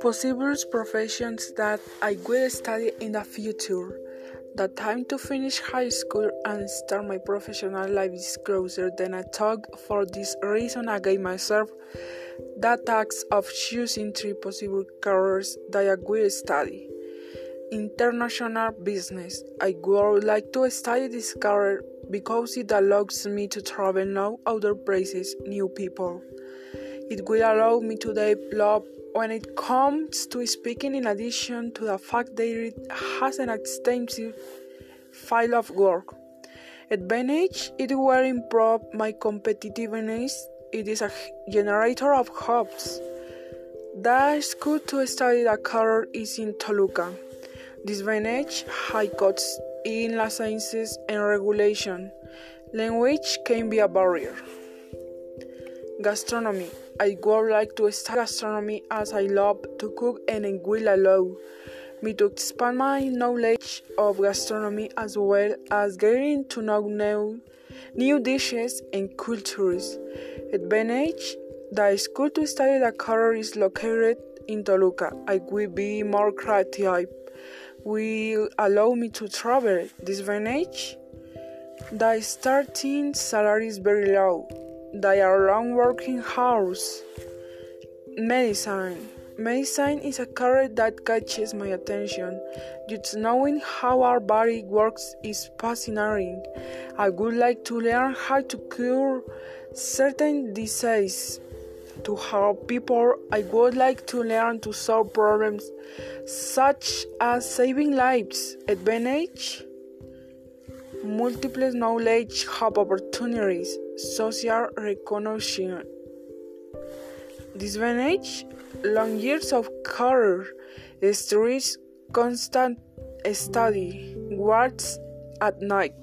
Possible professions that I will study in the future. The time to finish high school and start my professional life is closer than I thought. For this reason, I gave myself the task of choosing three possible careers that I will study. International business. I would like to study this career because it allows me to travel now other places, new people. It will allow me to develop when it comes to speaking, in addition to the fact that it has an extensive file of work. Advantage it will improve my competitiveness. It is a generator of hopes. The school to study the career is in Toluca. Disadvantage high costs in la sciences and regulation. Language can be a barrier. Gastronomy I would like to study gastronomy as I love to cook and it will allow me to expand my knowledge of gastronomy as well as getting to know new, new dishes and cultures. Advantage the school to study the career is located in Toluca. I will be more creative. Will allow me to travel. Disadvantage the starting salary is very low. They are long working hours. Medicine. Medicine is a career that catches my attention. Just knowing how our body works is fascinating. I would like to learn how to cure certain diseases. To help people, I would like to learn to solve problems such as saving lives. Advantage multiple knowledge hub opportunities, social recognition. Disadvantage long years of career, stress, constant study, works at night.